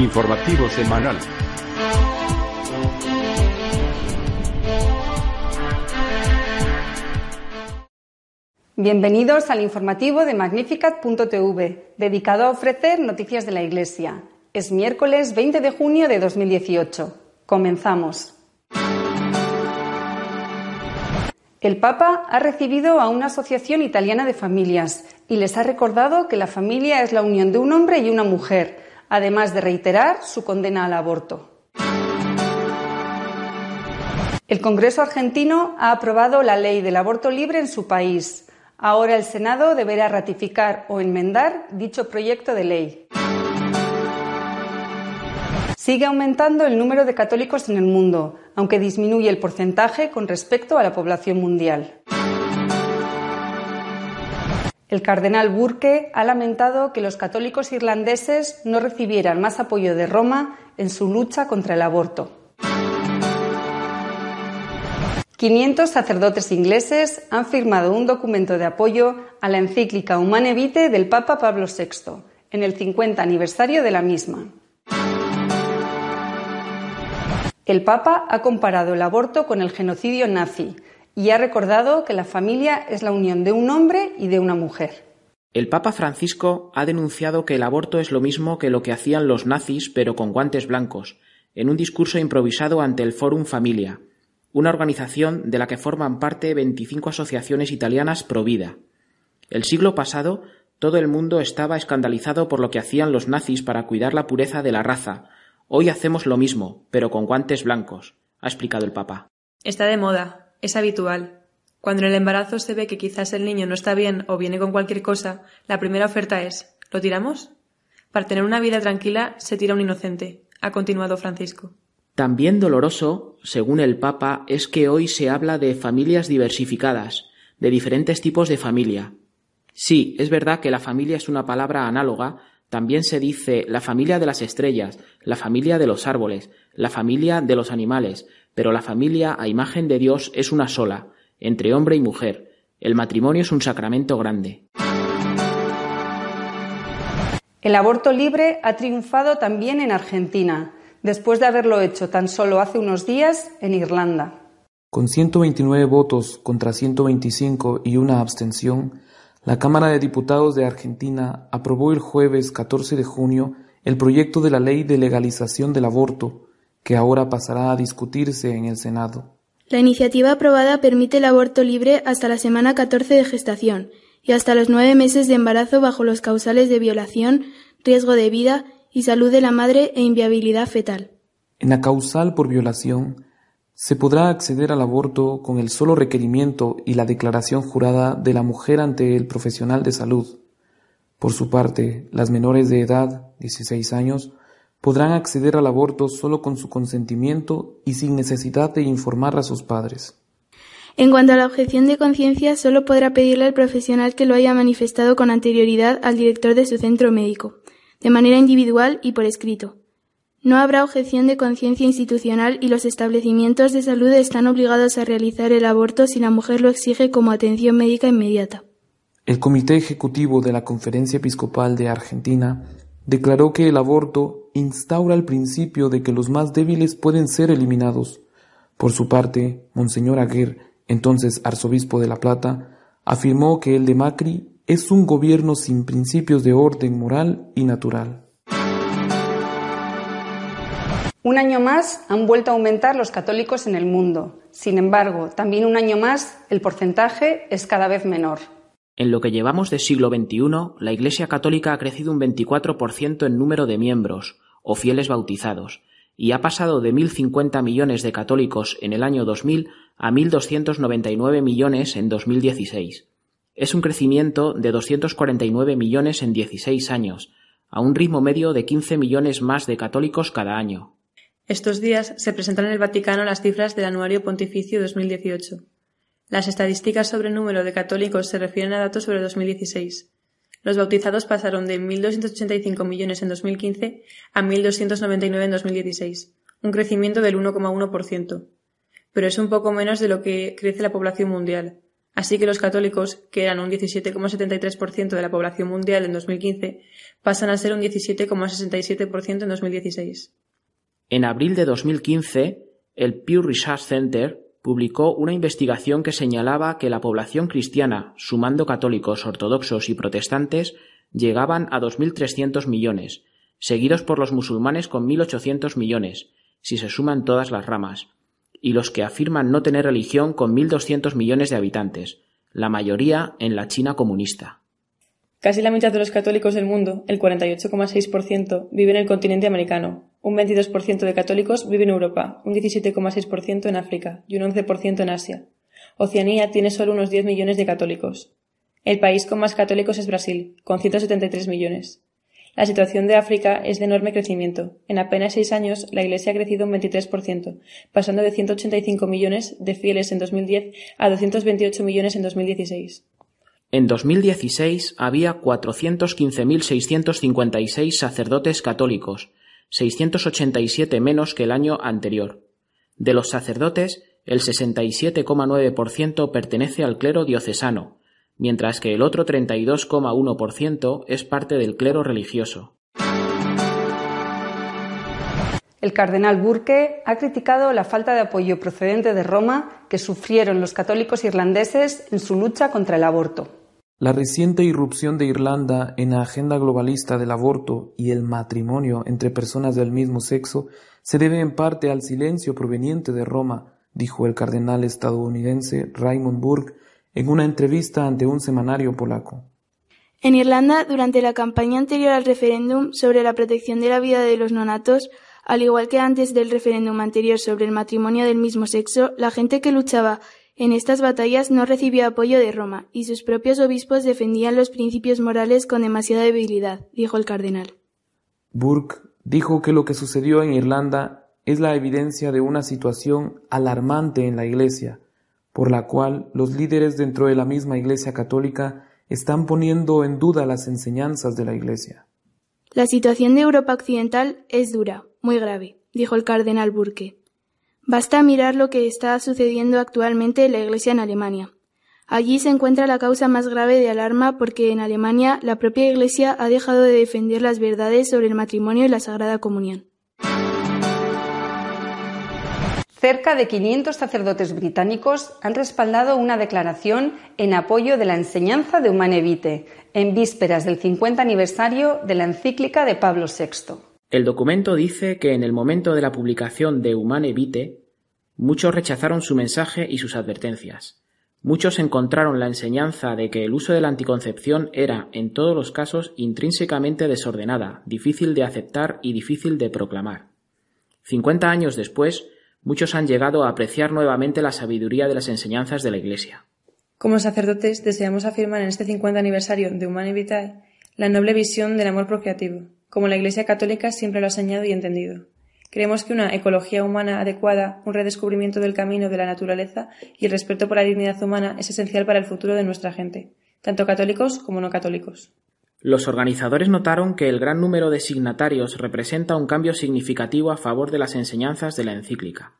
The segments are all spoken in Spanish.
Informativo semanal. Bienvenidos al informativo de Magnificat.tv, dedicado a ofrecer noticias de la Iglesia. Es miércoles 20 de junio de 2018. Comenzamos. El Papa ha recibido a una asociación italiana de familias y les ha recordado que la familia es la unión de un hombre y una mujer, además de reiterar su condena al aborto. El Congreso argentino ha aprobado la ley del aborto libre en su país. Ahora el Senado deberá ratificar o enmendar dicho proyecto de ley. Sigue aumentando el número de católicos en el mundo, aunque disminuye el porcentaje con respecto a la población mundial. El cardenal Burke ha lamentado que los católicos irlandeses no recibieran más apoyo de Roma en su lucha contra el aborto. 500 sacerdotes ingleses han firmado un documento de apoyo a la encíclica Humane Vitae del Papa Pablo VI, en el 50 aniversario de la misma. El Papa ha comparado el aborto con el genocidio nazi y ha recordado que la familia es la unión de un hombre y de una mujer. El Papa Francisco ha denunciado que el aborto es lo mismo que lo que hacían los nazis pero con guantes blancos, en un discurso improvisado ante el Forum Familia, una organización de la que forman parte 25 asociaciones italianas pro vida. El siglo pasado todo el mundo estaba escandalizado por lo que hacían los nazis para cuidar la pureza de la raza. Hoy hacemos lo mismo, pero con guantes blancos, ha explicado el Papa. Está de moda, es habitual. Cuando en el embarazo se ve que quizás el niño no está bien o viene con cualquier cosa, la primera oferta es ¿lo tiramos? Para tener una vida tranquila se tira un inocente, ha continuado Francisco. También doloroso, según el Papa, es que hoy se habla de familias diversificadas, de diferentes tipos de familia. Sí, es verdad que la familia es una palabra análoga, también se dice la familia de las estrellas, la familia de los árboles, la familia de los animales, pero la familia a imagen de Dios es una sola, entre hombre y mujer. El matrimonio es un sacramento grande. El aborto libre ha triunfado también en Argentina, después de haberlo hecho tan solo hace unos días en Irlanda. Con 129 votos contra 125 y una abstención, la Cámara de Diputados de Argentina aprobó el jueves 14 de junio el proyecto de la ley de legalización del aborto, que ahora pasará a discutirse en el Senado. La iniciativa aprobada permite el aborto libre hasta la semana 14 de gestación y hasta los nueve meses de embarazo bajo los causales de violación, riesgo de vida y salud de la madre e inviabilidad fetal. En la causal por violación, se podrá acceder al aborto con el solo requerimiento y la declaración jurada de la mujer ante el profesional de salud. Por su parte, las menores de edad, 16 años, podrán acceder al aborto solo con su consentimiento y sin necesidad de informar a sus padres. En cuanto a la objeción de conciencia, solo podrá pedirle al profesional que lo haya manifestado con anterioridad al director de su centro médico, de manera individual y por escrito. No habrá objeción de conciencia institucional y los establecimientos de salud están obligados a realizar el aborto si la mujer lo exige como atención médica inmediata. El Comité Ejecutivo de la Conferencia Episcopal de Argentina declaró que el aborto instaura el principio de que los más débiles pueden ser eliminados. Por su parte, Monseñor Aguer, entonces arzobispo de La Plata, afirmó que el de Macri es un gobierno sin principios de orden moral y natural. Un año más han vuelto a aumentar los católicos en el mundo. Sin embargo, también un año más el porcentaje es cada vez menor. En lo que llevamos de siglo XXI, la Iglesia Católica ha crecido un 24% en número de miembros, o fieles bautizados, y ha pasado de 1.050 millones de católicos en el año 2000 a 1.299 millones en 2016. Es un crecimiento de 249 millones en 16 años, a un ritmo medio de 15 millones más de católicos cada año. Estos días se presentan en el Vaticano las cifras del Anuario Pontificio 2018. Las estadísticas sobre el número de católicos se refieren a datos sobre 2016. Los bautizados pasaron de 1.285 millones en 2015 a 1.299 en 2016, un crecimiento del 1,1%. Pero es un poco menos de lo que crece la población mundial. Así que los católicos, que eran un 17,73% de la población mundial en 2015, pasan a ser un 17,67% en 2016. En abril de 2015, el Pew Research Center publicó una investigación que señalaba que la población cristiana, sumando católicos, ortodoxos y protestantes, llegaban a 2.300 millones, seguidos por los musulmanes con 1.800 millones, si se suman todas las ramas, y los que afirman no tener religión con 1.200 millones de habitantes, la mayoría en la China comunista. Casi la mitad de los católicos del mundo, el 48,6%, vive en el continente americano, un 22% de católicos vive en Europa, un 17,6% en África y un 11% en Asia. Oceanía tiene solo unos 10 millones de católicos. El país con más católicos es Brasil, con 173 millones. La situación de África es de enorme crecimiento. En apenas seis años, la Iglesia ha crecido un 23%, pasando de 185 millones de fieles en 2010 a 228 millones en 2016. En 2016 había 415.656 sacerdotes católicos, 687 menos que el año anterior. De los sacerdotes, el 67,9% pertenece al clero diocesano, mientras que el otro 32,1% es parte del clero religioso. El cardenal Burke ha criticado la falta de apoyo procedente de Roma que sufrieron los católicos irlandeses en su lucha contra el aborto. La reciente irrupción de Irlanda en la agenda globalista del aborto y el matrimonio entre personas del mismo sexo se debe en parte al silencio proveniente de Roma, dijo el cardenal estadounidense Raymond Burke en una entrevista ante un semanario polaco. En Irlanda, durante la campaña anterior al referéndum sobre la protección de la vida de los nonatos, al igual que antes del referéndum anterior sobre el matrimonio del mismo sexo, la gente que luchaba en estas batallas no recibió apoyo de Roma, y sus propios obispos defendían los principios morales con demasiada debilidad, dijo el cardenal. Burke dijo que lo que sucedió en Irlanda es la evidencia de una situación alarmante en la Iglesia, por la cual los líderes dentro de la misma Iglesia católica están poniendo en duda las enseñanzas de la Iglesia. La situación de Europa Occidental es dura, muy grave, dijo el cardenal Burke. Basta mirar lo que está sucediendo actualmente en la Iglesia en Alemania. Allí se encuentra la causa más grave de alarma porque en Alemania la propia Iglesia ha dejado de defender las verdades sobre el matrimonio y la Sagrada Comunión. Cerca de 500 sacerdotes británicos han respaldado una declaración en apoyo de la enseñanza de Humane Vitae, en vísperas del 50 aniversario de la encíclica de Pablo VI. El documento dice que en el momento de la publicación de Humane Vitae, muchos rechazaron su mensaje y sus advertencias. Muchos encontraron la enseñanza de que el uso de la anticoncepción era, en todos los casos, intrínsecamente desordenada, difícil de aceptar y difícil de proclamar. Cincuenta años después, muchos han llegado a apreciar nuevamente la sabiduría de las enseñanzas de la Iglesia. Como sacerdotes, deseamos afirmar en este 50 aniversario de Humane Vitae la noble visión del amor procreativo, como la Iglesia Católica siempre lo ha señalado y entendido. Creemos que una ecología humana adecuada, un redescubrimiento del camino de la naturaleza y el respeto por la dignidad humana es esencial para el futuro de nuestra gente, tanto católicos como no católicos. Los organizadores notaron que el gran número de signatarios representa un cambio significativo a favor de las enseñanzas de la encíclica.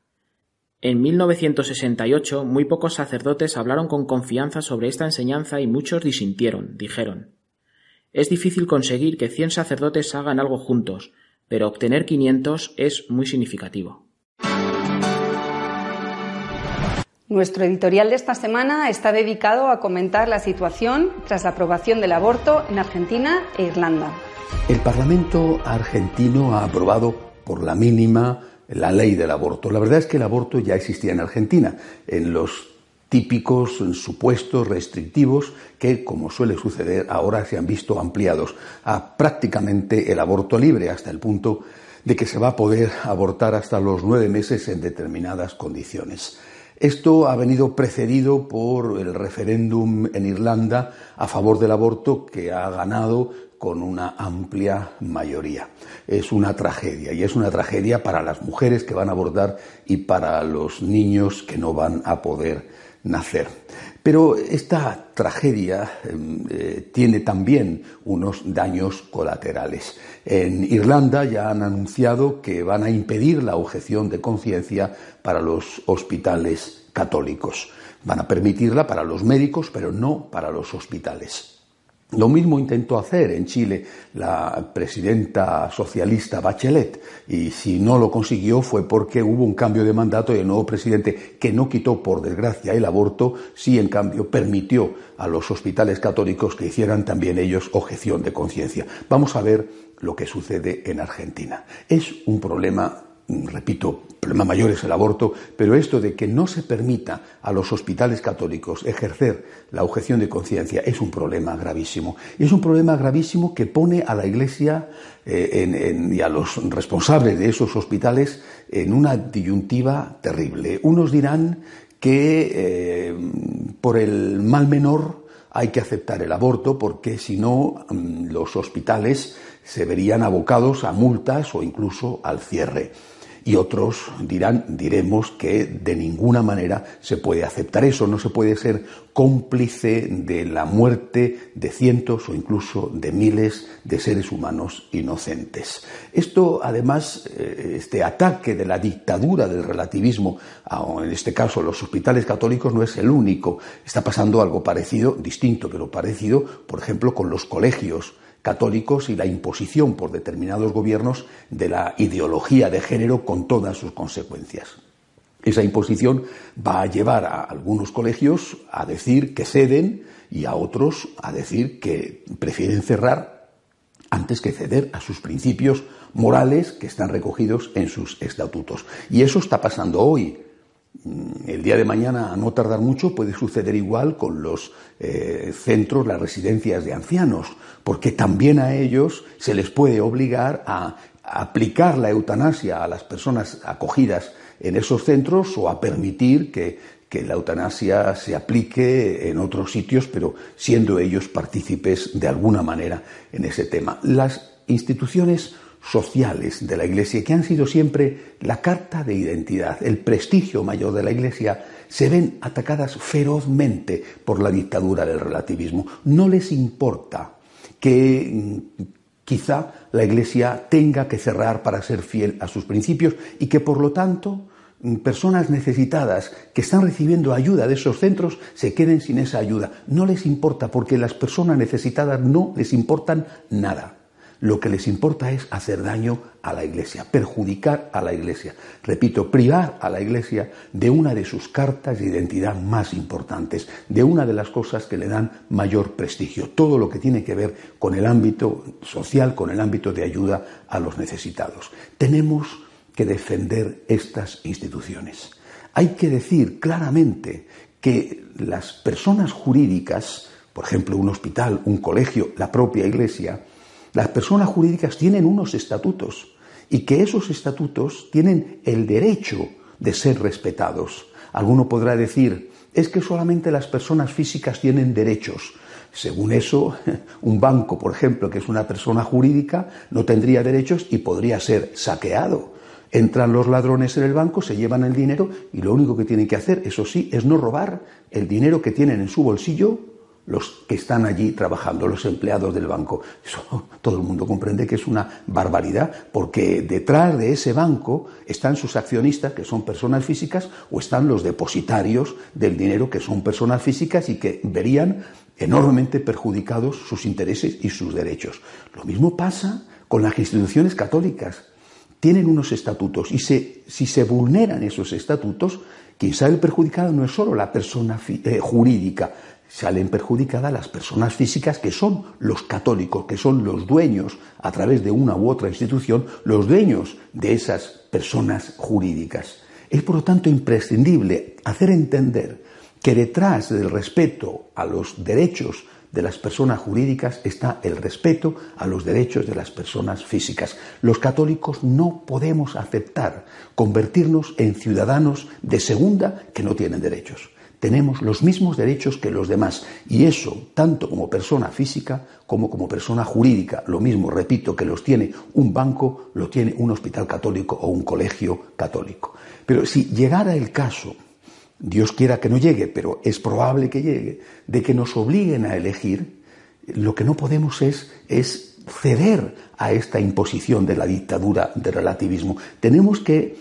En 1968 muy pocos sacerdotes hablaron con confianza sobre esta enseñanza y muchos disintieron, dijeron. Es difícil conseguir que cien sacerdotes hagan algo juntos, pero obtener 500 es muy significativo. Nuestro editorial de esta semana está dedicado a comentar la situación tras la aprobación del aborto en Argentina e Irlanda. El Parlamento argentino ha aprobado por la mínima la ley del aborto. La verdad es que el aborto ya existía en Argentina, en los típicos supuestos restrictivos que, como suele suceder, ahora se han visto ampliados a prácticamente el aborto libre, hasta el punto de que se va a poder abortar hasta los nueve meses en determinadas condiciones. Esto ha venido precedido por el referéndum en Irlanda a favor del aborto que ha ganado con una amplia mayoría. Es una tragedia y es una tragedia para las mujeres que van a abortar y para los niños que no van a poder nacer. Pero esta tragedia em, eh, tiene también unos daños colaterales. En Irlanda ya han anunciado que van a impedir la objeción de conciencia para los hospitales católicos. Van a permitirla para los médicos, pero no para los hospitales. Lo mismo intentó hacer en Chile la presidenta socialista Bachelet y si no lo consiguió fue porque hubo un cambio de mandato y el nuevo presidente que no quitó por desgracia el aborto, sí en cambio permitió a los hospitales católicos que hicieran también ellos objeción de conciencia. Vamos a ver lo que sucede en Argentina. Es un problema repito, el problema mayor es el aborto, pero esto de que no se permita a los hospitales católicos ejercer la objeción de conciencia es un problema gravísimo. Es un problema gravísimo que pone a la Iglesia eh, y a los responsables de esos hospitales en una disyuntiva terrible. Unos dirán que eh, por el mal menor hay que aceptar el aborto porque si no mm, los hospitales se verían abocados a multas o incluso al cierre y otros dirán, diremos que de ninguna manera se puede aceptar eso, no se puede ser cómplice de la muerte de cientos o incluso de miles de seres humanos inocentes. Esto, además, eh, este ataque de la dictadura del relativismo, en este caso los hospitales católicos, no es el único. Está pasando algo parecido, distinto, pero parecido, por ejemplo, con los colegios católicos y la imposición por determinados gobiernos de la ideología de género con todas sus consecuencias. Esa imposición va a llevar a algunos colegios a decir que ceden y a otros a decir que prefieren cerrar antes que ceder a sus principios morales que están recogidos en sus estatutos. Y eso está pasando hoy. Mm, el día de mañana, a no tardar mucho, puede suceder igual con los eh, centros, las residencias de ancianos, porque también a ellos se les puede obligar a aplicar la eutanasia a las personas acogidas en esos centros o a permitir que, la eutanasia se aplique en otros sitios, pero siendo ellos partícipes de alguna manera en ese tema. Las instituciones sociales de la Iglesia, que han sido siempre la carta de identidad, el prestigio mayor de la Iglesia, se ven atacadas ferozmente por la dictadura del relativismo. No les importa que mm, quizá la Iglesia tenga que cerrar para ser fiel a sus principios y que por lo tanto mm, personas necesitadas que están recibiendo ayuda de esos centros se queden sin esa ayuda. No les importa porque las personas necesitadas no les importan nada. Lo que les importa es hacer daño a la Iglesia, perjudicar a la Iglesia. Repito, privar a la Iglesia de una de sus cartas de identidad más importantes, de una de las cosas que le dan mayor prestigio, todo lo que tiene que ver con el ámbito social, con el ámbito de ayuda a los necesitados. Tenemos que defender estas instituciones. Hay que decir claramente que las personas jurídicas, por ejemplo, un hospital, un colegio, la propia Iglesia, las personas jurídicas tienen unos estatutos y que esos estatutos tienen el derecho de ser respetados. Alguno podrá decir, es que solamente las personas físicas tienen derechos. Según eso, un banco, por ejemplo, que es una persona jurídica, no tendría derechos y podría ser saqueado. Entran los ladrones en el banco, se llevan el dinero y lo único que tienen que hacer, eso sí, es no robar el dinero que tienen en su bolsillo los que están allí trabajando, los empleados del banco. Eso todo el mundo comprende que es una barbaridad, porque detrás de ese banco están sus accionistas, que son personas físicas, o están los depositarios del dinero, que son personas físicas y que verían enormemente perjudicados sus intereses y sus derechos. Lo mismo pasa con las instituciones católicas. Tienen unos estatutos y si se vulneran esos estatutos, quien sale perjudicado no es solo la persona eh, jurídica, salen perjudicadas las personas físicas que son los católicos, que son los dueños, a través de una u otra institución, los dueños de esas personas jurídicas. Es, por lo tanto, imprescindible hacer entender que detrás del respeto a los derechos de las personas jurídicas está el respeto a los derechos de las personas físicas. Los católicos no podemos aceptar convertirnos en ciudadanos de segunda que no tienen derechos tenemos los mismos derechos que los demás. Y eso, tanto como persona física como como persona jurídica. Lo mismo, repito, que los tiene un banco, lo tiene un hospital católico o un colegio católico. Pero si llegara el caso, Dios quiera que no llegue, pero es probable que llegue, de que nos obliguen a elegir, lo que no podemos es, es ceder a esta imposición de la dictadura del relativismo. Tenemos que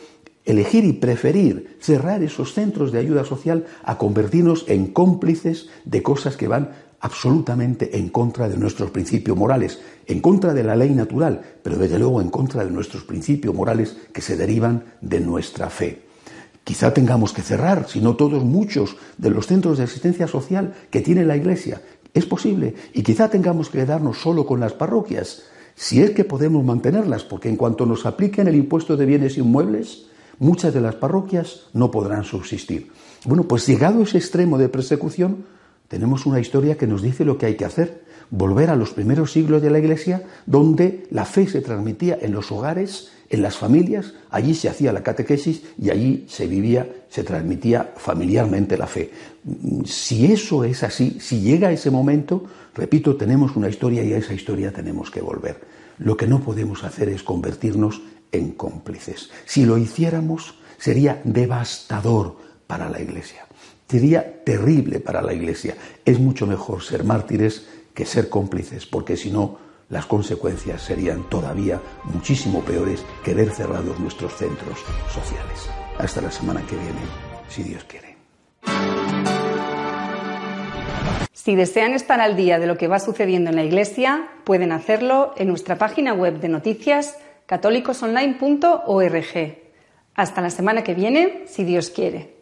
elegir y preferir cerrar esos centros de ayuda social a convertirnos en cómplices de cosas que van absolutamente en contra de nuestros principios morales, en contra de la ley natural, pero desde luego en contra de nuestros principios morales que se derivan de nuestra fe. Quizá tengamos que cerrar, si no todos, muchos de los centros de asistencia social que tiene la Iglesia. Es posible. Y quizá tengamos que quedarnos solo con las parroquias, si es que podemos mantenerlas, porque en cuanto nos apliquen el impuesto de bienes inmuebles, muchas de las parroquias no podrán subsistir. Bueno, pues llegado ese extremo de persecución, tenemos una historia que nos dice lo que hay que hacer, volver a los primeros siglos de la Iglesia, donde la fe se transmitía en los hogares, en las familias, allí se hacía la catequesis y allí se vivía, se transmitía familiarmente la fe. Si eso es así, si llega ese momento, repito, tenemos una historia y a esa historia tenemos que volver. Lo que no podemos hacer es convertirnos en cómplices. Si lo hiciéramos, sería devastador para la Iglesia. Sería terrible para la Iglesia. Es mucho mejor ser mártires que ser cómplices, porque si no, las consecuencias serían todavía muchísimo peores que ver cerrados nuestros centros sociales. Hasta la semana que viene, si Dios quiere. Si desean estar al día de lo que va sucediendo en la Iglesia, pueden hacerlo en nuestra página web de noticias católicosonline.org. Hasta la semana que viene, si Dios quiere.